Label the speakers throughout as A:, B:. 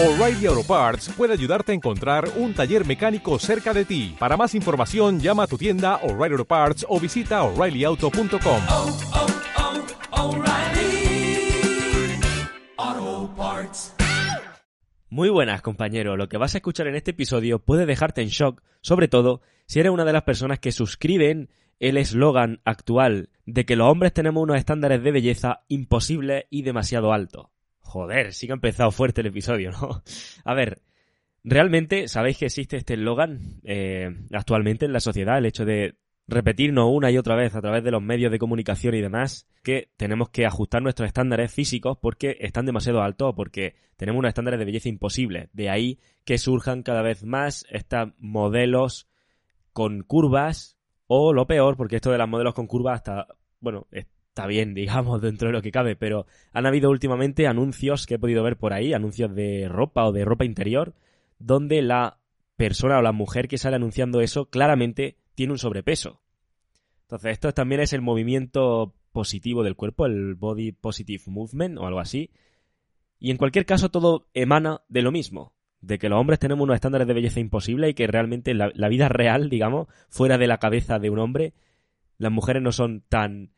A: O'Reilly Auto Parts puede ayudarte a encontrar un taller mecánico cerca de ti. Para más información, llama a tu tienda O'Reilly Auto Parts o visita oreillyauto.com.
B: oh, oh, Parts.
C: Muy buenas, compañero. Lo que vas a escuchar en este episodio puede dejarte en shock, sobre todo si eres una de las personas que suscriben el eslogan actual de que los hombres tenemos unos estándares de belleza imposibles y demasiado altos. Joder, sí que ha empezado fuerte el episodio, ¿no? A ver, realmente sabéis que existe este eslogan eh, actualmente en la sociedad, el hecho de repetirnos una y otra vez a través de los medios de comunicación y demás que tenemos que ajustar nuestros estándares físicos porque están demasiado altos porque tenemos unos estándares de belleza imposibles. De ahí que surjan cada vez más estos modelos con curvas o lo peor, porque esto de los modelos con curvas hasta, bueno, está bien, digamos, dentro de lo que cabe, pero han habido últimamente anuncios que he podido ver por ahí, anuncios de ropa o de ropa interior, donde la persona o la mujer que sale anunciando eso claramente tiene un sobrepeso. Entonces, esto también es el movimiento positivo del cuerpo, el Body Positive Movement o algo así. Y en cualquier caso, todo emana de lo mismo, de que los hombres tenemos unos estándares de belleza imposibles y que realmente la, la vida real, digamos, fuera de la cabeza de un hombre, las mujeres no son tan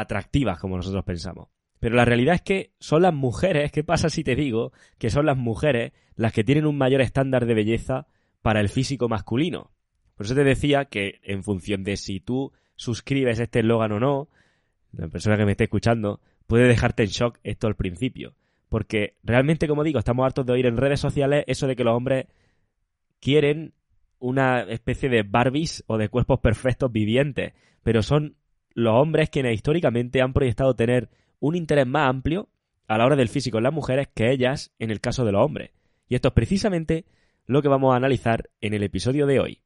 C: atractivas como nosotros pensamos. Pero la realidad es que son las mujeres, ¿qué pasa si te digo que son las mujeres las que tienen un mayor estándar de belleza para el físico masculino? Por eso te decía que en función de si tú suscribes este eslogan o no, la persona que me esté escuchando puede dejarte en shock esto al principio. Porque realmente, como digo, estamos hartos de oír en redes sociales eso de que los hombres quieren una especie de Barbies o de cuerpos perfectos vivientes, pero son los hombres quienes históricamente han proyectado tener un interés más amplio a la hora del físico en las mujeres que ellas en el caso de los hombres. Y esto es precisamente lo que vamos a analizar en el episodio de hoy.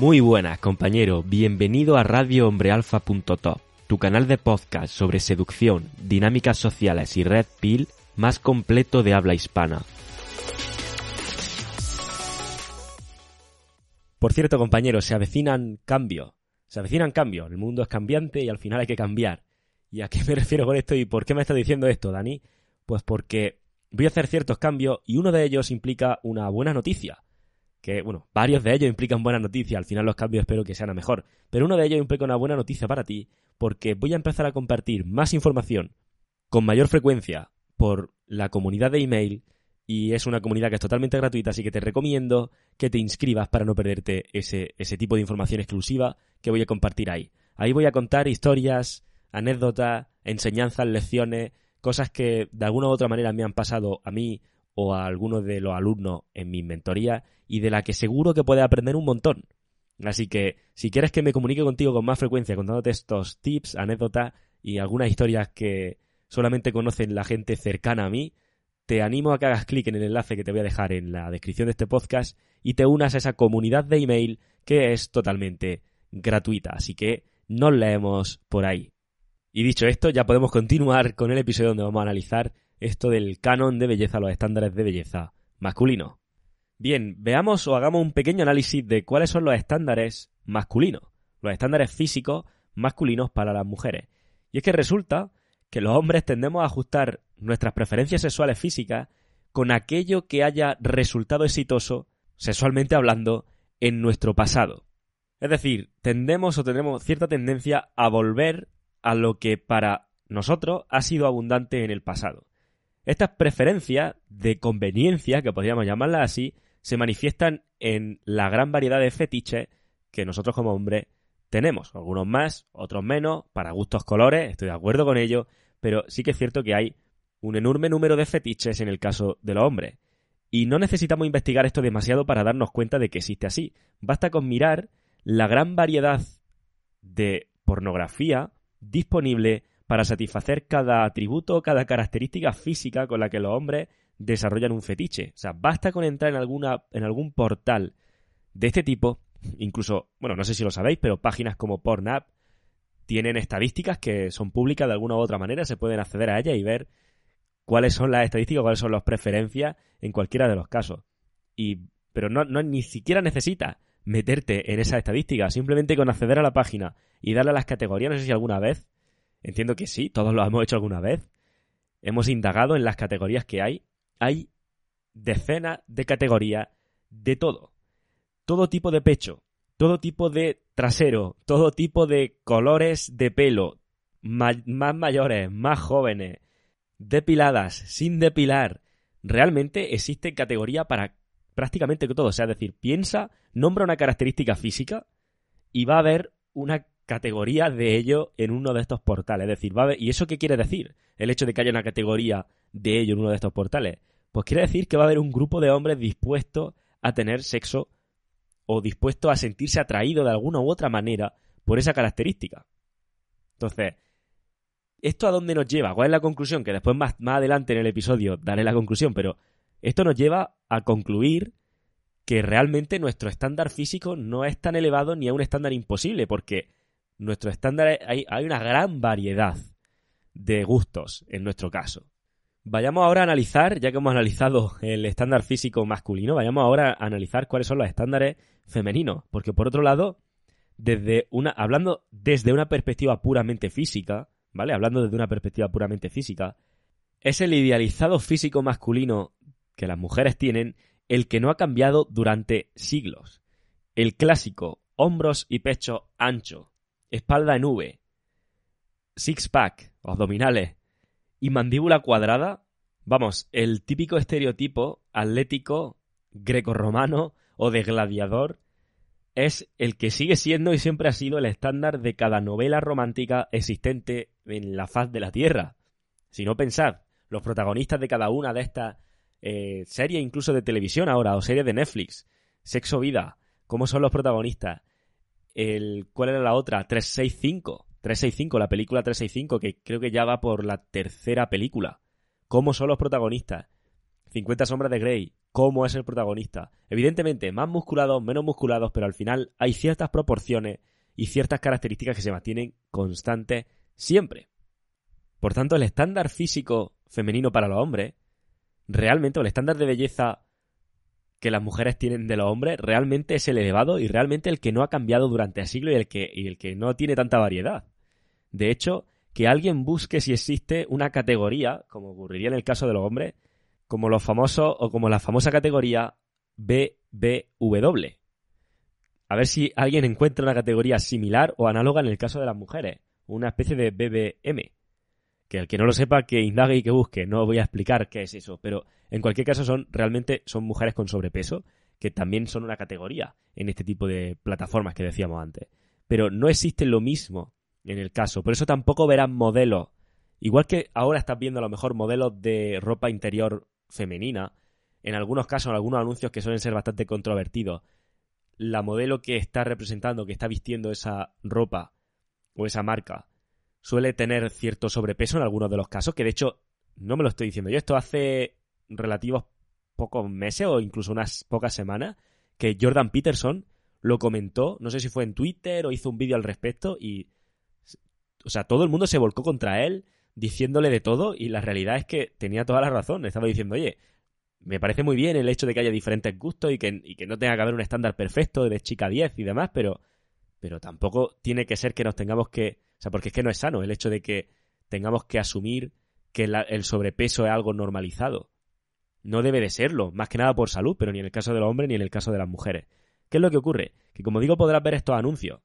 C: Muy buenas, compañero. Bienvenido a radiohombrealfa.top, tu canal de podcast sobre seducción, dinámicas sociales y red pill más completo de habla hispana. Por cierto, compañeros, se avecinan cambios. Se avecinan cambios. El mundo es cambiante y al final hay que cambiar. ¿Y a qué me refiero con esto y por qué me está diciendo esto, Dani? Pues porque voy a hacer ciertos cambios y uno de ellos implica una buena noticia que, bueno, varios de ellos implican buena noticia, al final los cambios espero que sean a mejor, pero uno de ellos implica una buena noticia para ti, porque voy a empezar a compartir más información con mayor frecuencia por la comunidad de email y es una comunidad que es totalmente gratuita, así que te recomiendo que te inscribas para no perderte ese, ese tipo de información exclusiva que voy a compartir ahí. Ahí voy a contar historias, anécdotas, enseñanzas, lecciones, cosas que de alguna u otra manera me han pasado a mí o a algunos de los alumnos en mi mentoría y de la que seguro que puedes aprender un montón. Así que si quieres que me comunique contigo con más frecuencia contándote estos tips, anécdotas y algunas historias que solamente conocen la gente cercana a mí, te animo a que hagas clic en el enlace que te voy a dejar en la descripción de este podcast y te unas a esa comunidad de email que es totalmente gratuita. Así que nos leemos por ahí. Y dicho esto, ya podemos continuar con el episodio donde vamos a analizar esto del canon de belleza, los estándares de belleza masculino. Bien, veamos o hagamos un pequeño análisis de cuáles son los estándares masculinos, los estándares físicos masculinos para las mujeres. Y es que resulta que los hombres tendemos a ajustar nuestras preferencias sexuales físicas con aquello que haya resultado exitoso, sexualmente hablando, en nuestro pasado. Es decir, tendemos o tenemos cierta tendencia a volver a lo que para nosotros ha sido abundante en el pasado. Estas preferencias de conveniencia, que podríamos llamarlas así, se manifiestan en la gran variedad de fetiches que nosotros como hombres tenemos. Algunos más, otros menos, para gustos colores, estoy de acuerdo con ello, pero sí que es cierto que hay un enorme número de fetiches en el caso de los hombres. Y no necesitamos investigar esto demasiado para darnos cuenta de que existe así. Basta con mirar la gran variedad de pornografía disponible para satisfacer cada atributo, cada característica física con la que los hombres desarrollan un fetiche. O sea, basta con entrar en, alguna, en algún portal de este tipo, incluso, bueno, no sé si lo sabéis, pero páginas como Pornhub tienen estadísticas que son públicas de alguna u otra manera, se pueden acceder a ellas y ver cuáles son las estadísticas, cuáles son las preferencias en cualquiera de los casos. Y, pero no, no ni siquiera necesitas meterte en esa estadística, simplemente con acceder a la página y darle a las categorías, no sé si alguna vez, entiendo que sí, todos lo hemos hecho alguna vez, hemos indagado en las categorías que hay, hay decenas de categorías de todo, todo tipo de pecho, todo tipo de trasero, todo tipo de colores de pelo, más mayores, más jóvenes, depiladas, sin depilar. Realmente existe categoría para prácticamente todo. O sea, es decir, piensa, nombra una característica física y va a haber una categoría de ello en uno de estos portales. Es decir, va a haber... ¿y eso qué quiere decir? El hecho de que haya una categoría de ello en uno de estos portales. Pues quiere decir que va a haber un grupo de hombres dispuestos a tener sexo o dispuestos a sentirse atraído de alguna u otra manera por esa característica. Entonces, ¿esto a dónde nos lleva? ¿Cuál es la conclusión? Que después más, más adelante en el episodio daré la conclusión, pero esto nos lleva a concluir que realmente nuestro estándar físico no es tan elevado ni a un estándar imposible, porque nuestro estándar hay, hay una gran variedad de gustos en nuestro caso. Vayamos ahora a analizar, ya que hemos analizado el estándar físico masculino, vayamos ahora a analizar cuáles son los estándares femeninos, porque por otro lado, desde una hablando desde una perspectiva puramente física, ¿vale? Hablando desde una perspectiva puramente física, es el idealizado físico masculino que las mujeres tienen el que no ha cambiado durante siglos. El clásico hombros y pecho ancho, espalda en V, six-pack, abdominales y mandíbula cuadrada. Vamos, el típico estereotipo atlético greco-romano o de gladiador es el que sigue siendo y siempre ha sido el estándar de cada novela romántica existente en la faz de la Tierra. Si no pensad, los protagonistas de cada una de estas eh, serie incluso de televisión ahora, o serie de Netflix, Sexo Vida, ¿cómo son los protagonistas? El, ¿Cuál era la otra? 365. 365, la película 365, que creo que ya va por la tercera película. ¿Cómo son los protagonistas? 50 sombras de Grey, ¿cómo es el protagonista? Evidentemente, más musculados, menos musculados, pero al final hay ciertas proporciones y ciertas características que se mantienen constantes siempre. Por tanto, el estándar físico femenino para los hombres realmente, el estándar de belleza que las mujeres tienen de los hombres, realmente es el elevado y realmente el que no ha cambiado durante siglos y el que, y el que no tiene tanta variedad. De hecho, que alguien busque si existe una categoría, como ocurriría en el caso de los hombres, como los famosos o como la famosa categoría BBW. A ver si alguien encuentra una categoría similar o análoga en el caso de las mujeres, una especie de BBM que el que no lo sepa, que indague y que busque. No voy a explicar qué es eso, pero en cualquier caso son realmente son mujeres con sobrepeso, que también son una categoría en este tipo de plataformas que decíamos antes. Pero no existe lo mismo en el caso, por eso tampoco verán modelos. Igual que ahora estás viendo a lo mejor modelos de ropa interior femenina, en algunos casos, en algunos anuncios que suelen ser bastante controvertidos, la modelo que está representando, que está vistiendo esa ropa o esa marca, suele tener cierto sobrepeso en algunos de los casos, que de hecho no me lo estoy diciendo yo, esto hace relativos pocos meses o incluso unas pocas semanas, que Jordan Peterson lo comentó, no sé si fue en Twitter o hizo un vídeo al respecto y, o sea, todo el mundo se volcó contra él diciéndole de todo y la realidad es que tenía toda la razón, estaba diciendo, oye, me parece muy bien el hecho de que haya diferentes gustos y que, y que no tenga que haber un estándar perfecto de chica 10 y demás, pero, pero tampoco tiene que ser que nos tengamos que sea, porque es que no es sano el hecho de que tengamos que asumir que el sobrepeso es algo normalizado. No debe de serlo, más que nada por salud, pero ni en el caso de los hombres ni en el caso de las mujeres. ¿Qué es lo que ocurre? Que como digo, podrás ver estos anuncios.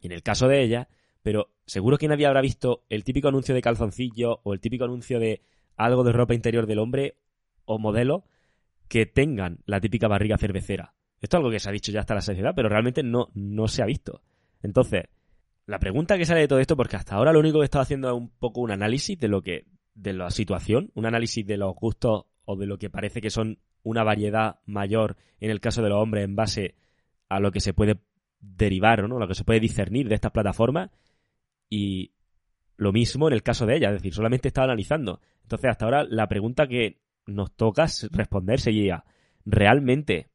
C: Y en el caso de ella, pero seguro que nadie habrá visto el típico anuncio de calzoncillo o el típico anuncio de algo de ropa interior del hombre o modelo que tengan la típica barriga cervecera. Esto es algo que se ha dicho ya hasta la sociedad, pero realmente no, no se ha visto. Entonces, la pregunta que sale de todo esto, porque hasta ahora lo único que he estado haciendo es un poco un análisis de lo que, de la situación, un análisis de los gustos o de lo que parece que son una variedad mayor en el caso de los hombres en base a lo que se puede derivar, ¿no? Lo que se puede discernir de estas plataformas y lo mismo en el caso de ella, es decir, solamente estaba analizando. Entonces, hasta ahora la pregunta que nos toca responder sería, ¿realmente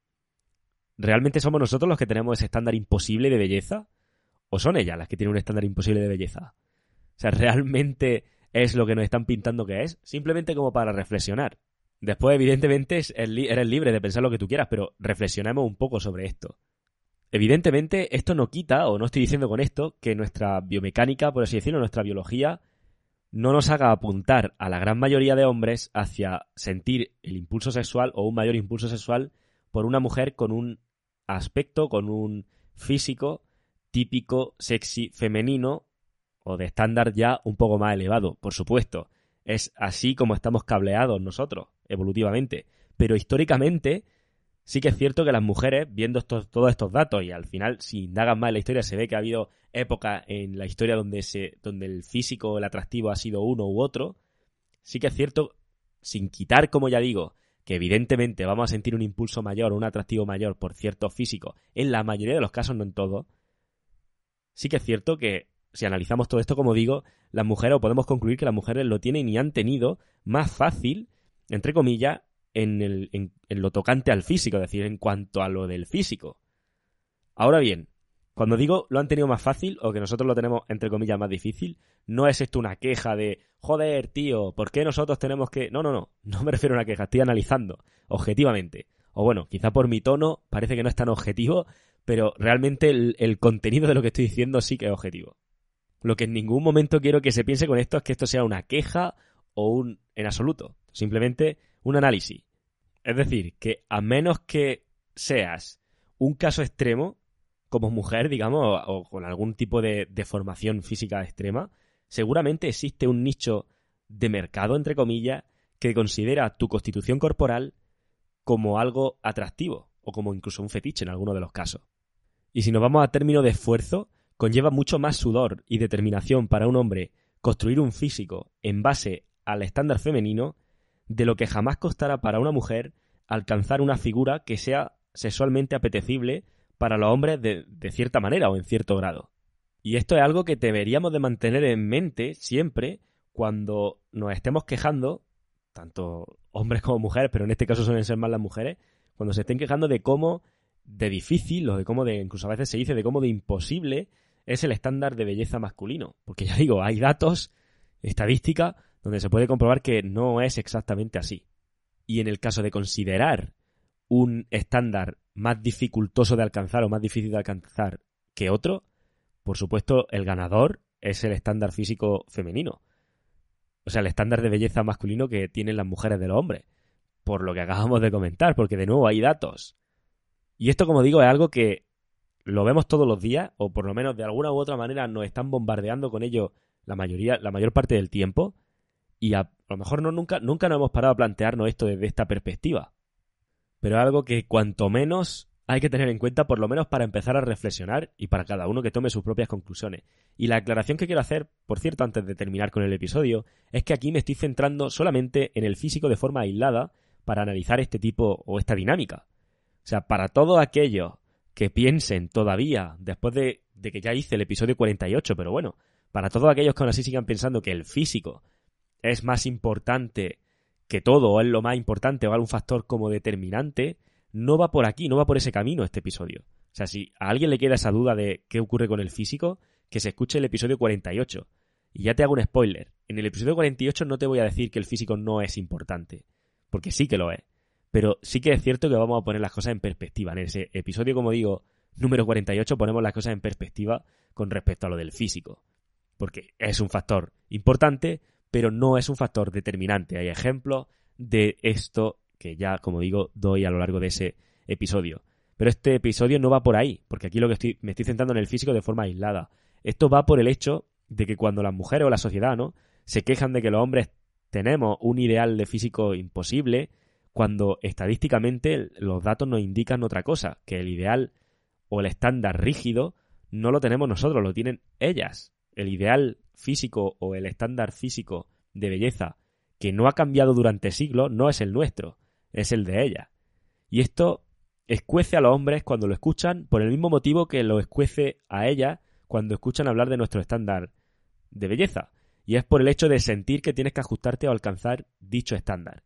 C: realmente somos nosotros los que tenemos ese estándar imposible de belleza? ¿O son ellas las que tienen un estándar imposible de belleza? O sea, ¿realmente es lo que nos están pintando que es, simplemente como para reflexionar. Después, evidentemente, eres libre de pensar lo que tú quieras, pero reflexionemos un poco sobre esto. Evidentemente, esto no quita, o no estoy diciendo con esto, que nuestra biomecánica, por así decirlo, nuestra biología, no nos haga apuntar a la gran mayoría de hombres hacia sentir el impulso sexual o un mayor impulso sexual por una mujer con un aspecto, con un físico típico, sexy, femenino o de estándar ya un poco más elevado, por supuesto. Es así como estamos cableados nosotros, evolutivamente. Pero históricamente Sí que es cierto que las mujeres, viendo todos estos datos, y al final, si indagan más en la historia, se ve que ha habido épocas en la historia donde, se, donde el físico, el atractivo ha sido uno u otro, sí que es cierto, sin quitar, como ya digo, que evidentemente vamos a sentir un impulso mayor, un atractivo mayor por cierto físico, en la mayoría de los casos, no en todo, sí que es cierto que si analizamos todo esto, como digo, las mujeres, o podemos concluir que las mujeres lo tienen y han tenido más fácil, entre comillas, en, el, en, lo tocante al físico, es decir, en cuanto a lo del físico. Ahora bien, cuando digo lo han tenido más fácil o que nosotros lo tenemos entre comillas más difícil, no es esto una queja de joder, tío, ¿por qué nosotros tenemos que.? No, no, no, no me refiero a una queja, estoy analizando objetivamente. O bueno, quizá por mi tono parece que no es tan objetivo, pero realmente el, contenido de lo que estoy diciendo sí que es objetivo. Lo que en ningún momento quiero que se piense con esto es que esto sea una queja o un en absoluto. Simplemente un análisis. Es decir, que a menos que seas un caso extremo, como mujer, digamos, o, con algún tipo de, formación física extrema, seguramente existe un nicho de mercado, entre comillas, que considera tu constitución corporal como algo atractivo, o como incluso un fetiche en alguno de los casos. Y si nos vamos a término de esfuerzo, conlleva mucho más sudor y determinación para un hombre construir un físico en base al estándar femenino de lo que jamás costará para una mujer alcanzar una figura que sea sexualmente apetecible para los hombres de, cierta manera o en cierto grado. Y esto es algo que deberíamos de mantener en mente siempre cuando nos estemos quejando, tanto hombres como mujeres, pero en este caso suelen ser más las mujeres, cuando se estén quejando de cómo de difícil o de cómo de, incluso a veces se dice de cómo de imposible es el estándar de belleza masculino. Porque ya digo, hay datos, estadística, donde se puede comprobar que no es exactamente así. Y en el caso de considerar un estándar más dificultoso de alcanzar o más difícil de alcanzar que otro, por supuesto el ganador es el estándar físico femenino. O sea, el estándar de belleza masculino que tienen las mujeres de los hombres. Por lo que acabamos de comentar, porque de nuevo hay datos. Y esto, como digo, es algo que lo vemos todos los días, o por lo menos de alguna u otra manera nos están bombardeando con ello la mayoría, la mayor parte del tiempo, y a, lo mejor no, nunca, nunca nos hemos parado a plantearnos esto desde esta perspectiva. Pero es algo que cuanto menos hay que tener en cuenta, por lo menos para empezar a reflexionar y para cada uno que tome sus propias conclusiones. Y la aclaración que quiero hacer, por cierto, antes de terminar con el episodio, es que aquí me estoy centrando solamente en el físico de forma aislada para analizar este tipo o esta dinámica. O sea, para todos aquellos que piensen todavía, después de, que ya hice el episodio 48, pero bueno, para todos aquellos que aún así sigan pensando que el físico es más importante que todo, o es lo más importante, o algún factor como determinante, no va por aquí, no va por ese camino este episodio. O sea, si a alguien le queda esa duda de qué ocurre con el físico, que se escuche el episodio 48. Y ya te hago un spoiler. En el episodio 48 no te voy a decir que el físico no es importante, porque sí que lo es. Pero sí que es cierto que vamos a poner las cosas en perspectiva. En ese episodio, como digo, número 48, ponemos las cosas en perspectiva con respecto a lo del físico. Porque es un factor importante, pero no es un factor determinante. Hay ejemplos de esto que ya, como digo, doy a lo largo de ese episodio. Pero este episodio no va por ahí, porque aquí lo que estoy, me estoy centrando en el físico de forma aislada. Esto va por el hecho de que cuando las mujeres o la sociedad, ¿no? se quejan de que los hombres tenemos un ideal de físico imposible, cuando estadísticamente los datos nos indican otra cosa, que el ideal o el estándar rígido no lo tenemos nosotros, lo tienen ellas el ideal físico o el estándar físico de belleza que no ha cambiado durante siglos no es el nuestro, es el de ella. Y esto escuece a los hombres cuando lo escuchan por el mismo motivo que lo escuece a ella cuando escuchan hablar de nuestro estándar de belleza. Y es por el hecho de sentir que tienes que ajustarte a alcanzar dicho estándar.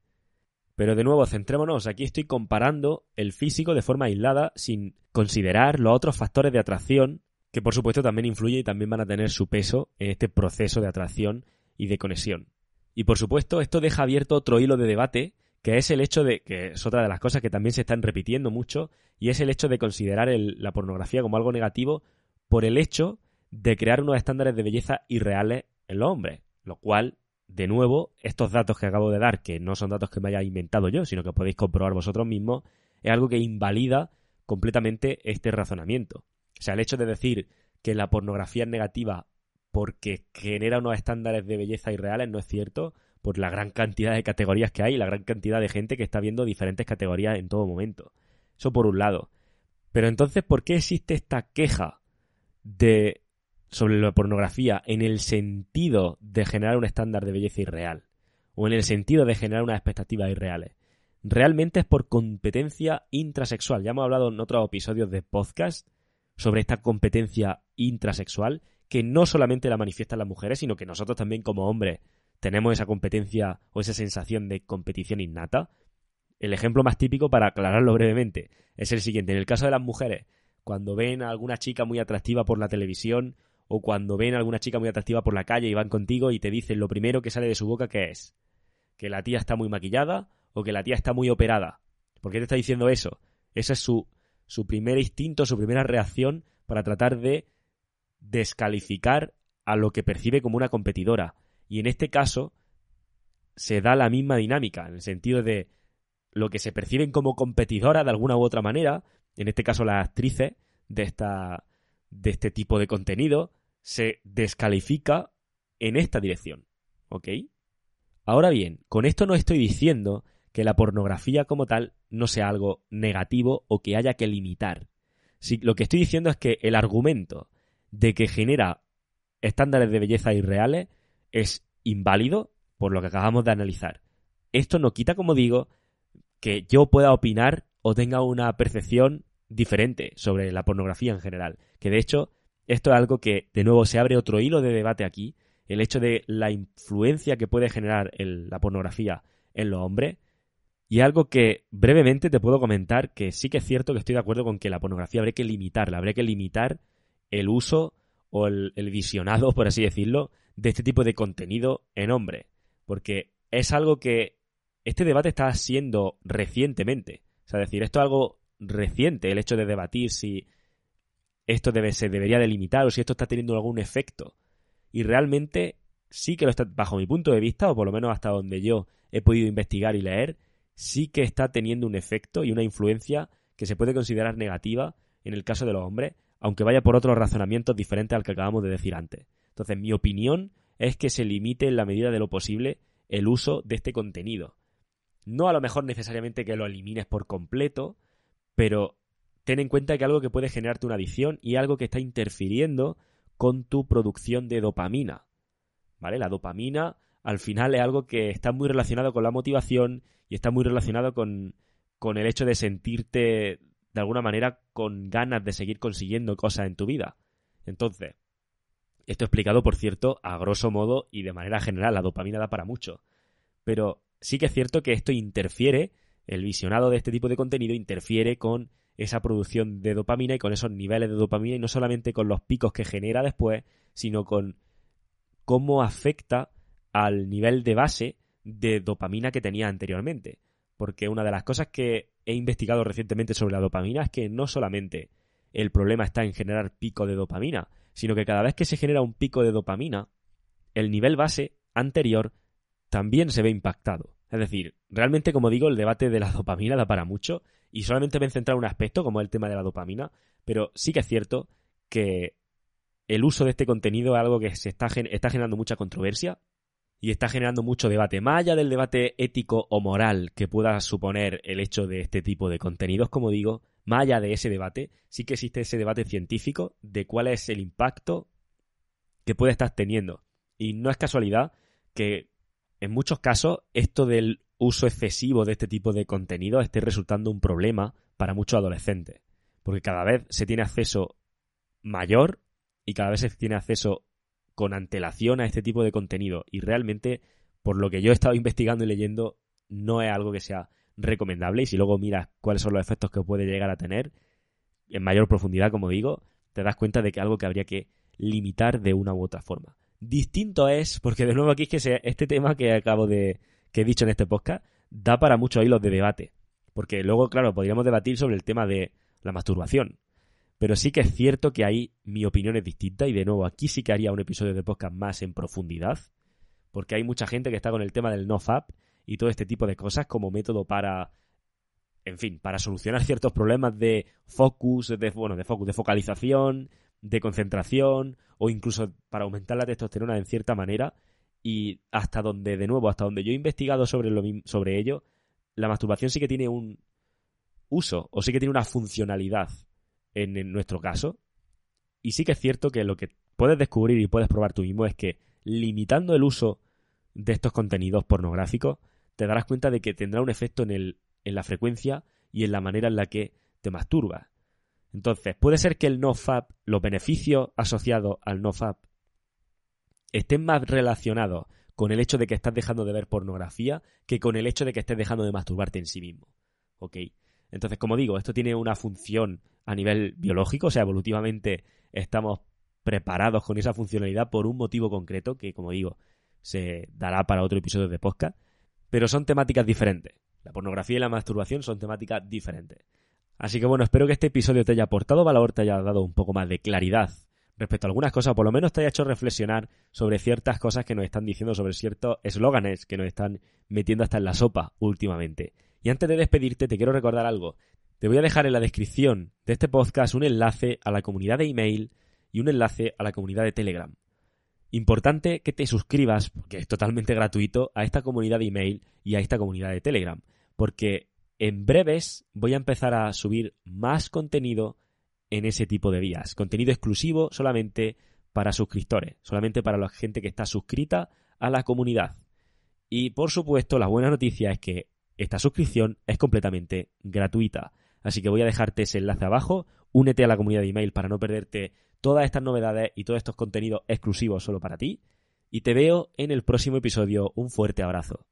C: Pero de nuevo, centrémonos, aquí estoy comparando el físico de forma aislada sin considerar los otros factores de atracción que por supuesto también influye y también van a tener su peso en este proceso de atracción y de conexión. Y por supuesto, esto deja abierto otro hilo de debate, que es el hecho de, que es otra de las cosas que también se están repitiendo mucho, y es el hecho de considerar la pornografía como algo negativo por el hecho de crear unos estándares de belleza irreales en los hombres, lo cual, de nuevo, estos datos que acabo de dar, que no son datos que me haya inventado yo, sino que podéis comprobar vosotros mismos, es algo que invalida completamente este razonamiento. O sea, el hecho de decir que la pornografía es negativa porque genera unos estándares de belleza irreales no es cierto por la gran cantidad de categorías que hay y la gran cantidad de gente que está viendo diferentes categorías en todo momento. Eso por un lado. Pero entonces, ¿por qué existe esta queja de sobre la pornografía en el sentido de generar un estándar de belleza irreal? O en el sentido de generar unas expectativas irreales. Realmente es por competencia intrasexual. Ya hemos hablado en otros episodios de podcast sobre esta competencia intrasexual que no solamente la manifiestan las mujeres, sino que nosotros también como hombres tenemos esa competencia o esa sensación de competición innata. El ejemplo más típico, para aclararlo brevemente, es el siguiente. En el caso de las mujeres, cuando ven a alguna chica muy atractiva por la televisión o cuando ven a alguna chica muy atractiva por la calle y van contigo y te dicen lo primero que sale de su boca que es que la tía está muy maquillada o que la tía está muy operada. ¿Por qué te está diciendo eso? Ese es su, su primer instinto, su primera reacción para tratar de descalificar a lo que percibe como una competidora. Y en este caso se da la misma dinámica, en el sentido de lo que se perciben como competidora de alguna u otra manera, en este caso las actrices de, esta, de este tipo de contenido, se descalifica en esta dirección. ¿Ok? Ahora bien, con esto no estoy diciendo que la pornografía como tal no sea algo negativo o que haya que limitar. Lo que estoy diciendo es que el argumento de que genera estándares de belleza irreales es inválido por lo que acabamos de analizar. Esto no quita, como digo, que yo pueda opinar o tenga una percepción diferente sobre la pornografía en general. Que de hecho, esto es algo que, de nuevo, se abre otro hilo de debate aquí. El hecho de la influencia que puede generar la pornografía en los hombres. Y algo que brevemente te puedo comentar que sí que es cierto que estoy de acuerdo con que la pornografía habría que limitarla, habría que limitar el uso o el, visionado, por así decirlo, de este tipo de contenido en hombre. Porque es algo que este debate está siendo recientemente. O sea, decir, esto es algo reciente, el hecho de debatir si esto se debería delimitar o si esto está teniendo algún efecto. Y realmente sí que lo está, bajo mi punto de vista, o por lo menos hasta donde yo he podido investigar y leer, sí que está teniendo un efecto y una influencia que se puede considerar negativa en el caso de los hombres, aunque vaya por otros razonamientos diferentes al que acabamos de decir antes. Entonces, mi opinión es que se limite en la medida de lo posible el uso de este contenido. No a lo mejor necesariamente que lo elimines por completo, pero ten en cuenta que algo que puede generarte una adicción y algo que está interfiriendo con tu producción de dopamina. ¿Vale? La dopamina al final es algo que está muy relacionado con la motivación y está muy relacionado con, con el hecho de sentirte de alguna manera con ganas de seguir consiguiendo cosas en tu vida. Entonces, esto explicado, por cierto, a grosso modo y de manera general, la dopamina da para mucho. Pero sí que es cierto que esto interfiere, el visionado de este tipo de contenido interfiere con esa producción de dopamina y con esos niveles de dopamina y no solamente con los picos que genera después, sino con cómo afecta al nivel de base de dopamina que tenía anteriormente. Porque una de las cosas que he investigado recientemente sobre la dopamina es que no solamente el problema está en generar pico de dopamina, sino que cada vez que se genera un pico de dopamina, el nivel base anterior también se ve impactado. Es decir, realmente, como digo, el debate de la dopamina da para mucho y solamente me he centrado en un aspecto como el tema de la dopamina, pero sí que es cierto que el uso de este contenido es algo que se está, está generando mucha controversia y está generando mucho debate. Más allá del debate ético o moral que pueda suponer el hecho de este tipo de contenidos, como digo, más allá de ese debate, sí que existe ese debate científico de cuál es el impacto que puede estar teniendo. Y no es casualidad que en muchos casos esto del uso excesivo de este tipo de contenido esté resultando un problema para muchos adolescentes. Porque cada vez se tiene acceso mayor y cada vez se tiene acceso con antelación a este tipo de contenido. Y realmente, por lo que yo he estado investigando y leyendo, no es algo que sea recomendable. Y si luego miras cuáles son los efectos que puede llegar a tener, en mayor profundidad, como digo, te das cuenta de que algo que habría que limitar de una u otra forma. Distinto es, porque de nuevo aquí es que este tema que acabo de, que he dicho en este podcast, da para muchos hilos de debate. Porque luego, claro, podríamos debatir sobre el tema de la masturbación. Pero sí que es cierto que ahí mi opinión es distinta y de nuevo aquí sí que haría un episodio de podcast más en profundidad. Porque hay mucha gente que está con el tema del nofap y todo este tipo de cosas como método para en fin, para solucionar ciertos problemas de focus, de, bueno, de focus, de focalización, de concentración, o incluso para aumentar la testosterona en cierta manera, y hasta donde, de nuevo, hasta donde yo he investigado sobre, lo, sobre ello, la masturbación sí que tiene un uso, o sí que tiene una funcionalidad en, en nuestro caso, y sí que es cierto que lo que puedes descubrir y puedes probar tú mismo es que limitando el uso de estos contenidos pornográficos, te darás cuenta de que tendrá un efecto en el en la frecuencia y en la manera en la que te masturbas. Entonces, puede ser que el nofap, los beneficios asociados al nofap, estén más relacionados con el hecho de que estás dejando de ver pornografía que con el hecho de que estés dejando de masturbarte en sí mismo. ¿Ok? Entonces, como digo, esto tiene una función a nivel biológico, o sea, evolutivamente estamos preparados con esa funcionalidad por un motivo concreto que, como digo, se dará para otro episodio de podcast, pero son temáticas diferentes. La pornografía y la masturbación son temáticas diferentes. Así que bueno, espero que este episodio te haya aportado valor, te haya dado un poco más de claridad respecto a algunas cosas, por lo menos te haya hecho reflexionar sobre ciertas cosas que nos están diciendo, sobre ciertos eslóganes que nos están metiendo hasta en la sopa últimamente. Y antes de despedirte, te quiero recordar algo. Te voy a dejar en la descripción de este podcast un enlace a la comunidad de email y un enlace a la comunidad de Telegram. Importante que te suscribas, porque es totalmente gratuito, a esta comunidad de email y a esta comunidad de Telegram porque en breves voy a empezar a subir más contenido en ese tipo de vías. Contenido exclusivo solamente para suscriptores, solamente para la gente que está suscrita a la comunidad. Y por supuesto, la buena noticia es que esta suscripción es completamente gratuita. Así que voy a dejarte ese enlace abajo. Únete a la comunidad de email para no perderte todas estas novedades y todos estos contenidos exclusivos solo para ti. Y te veo en el próximo episodio. Un fuerte abrazo.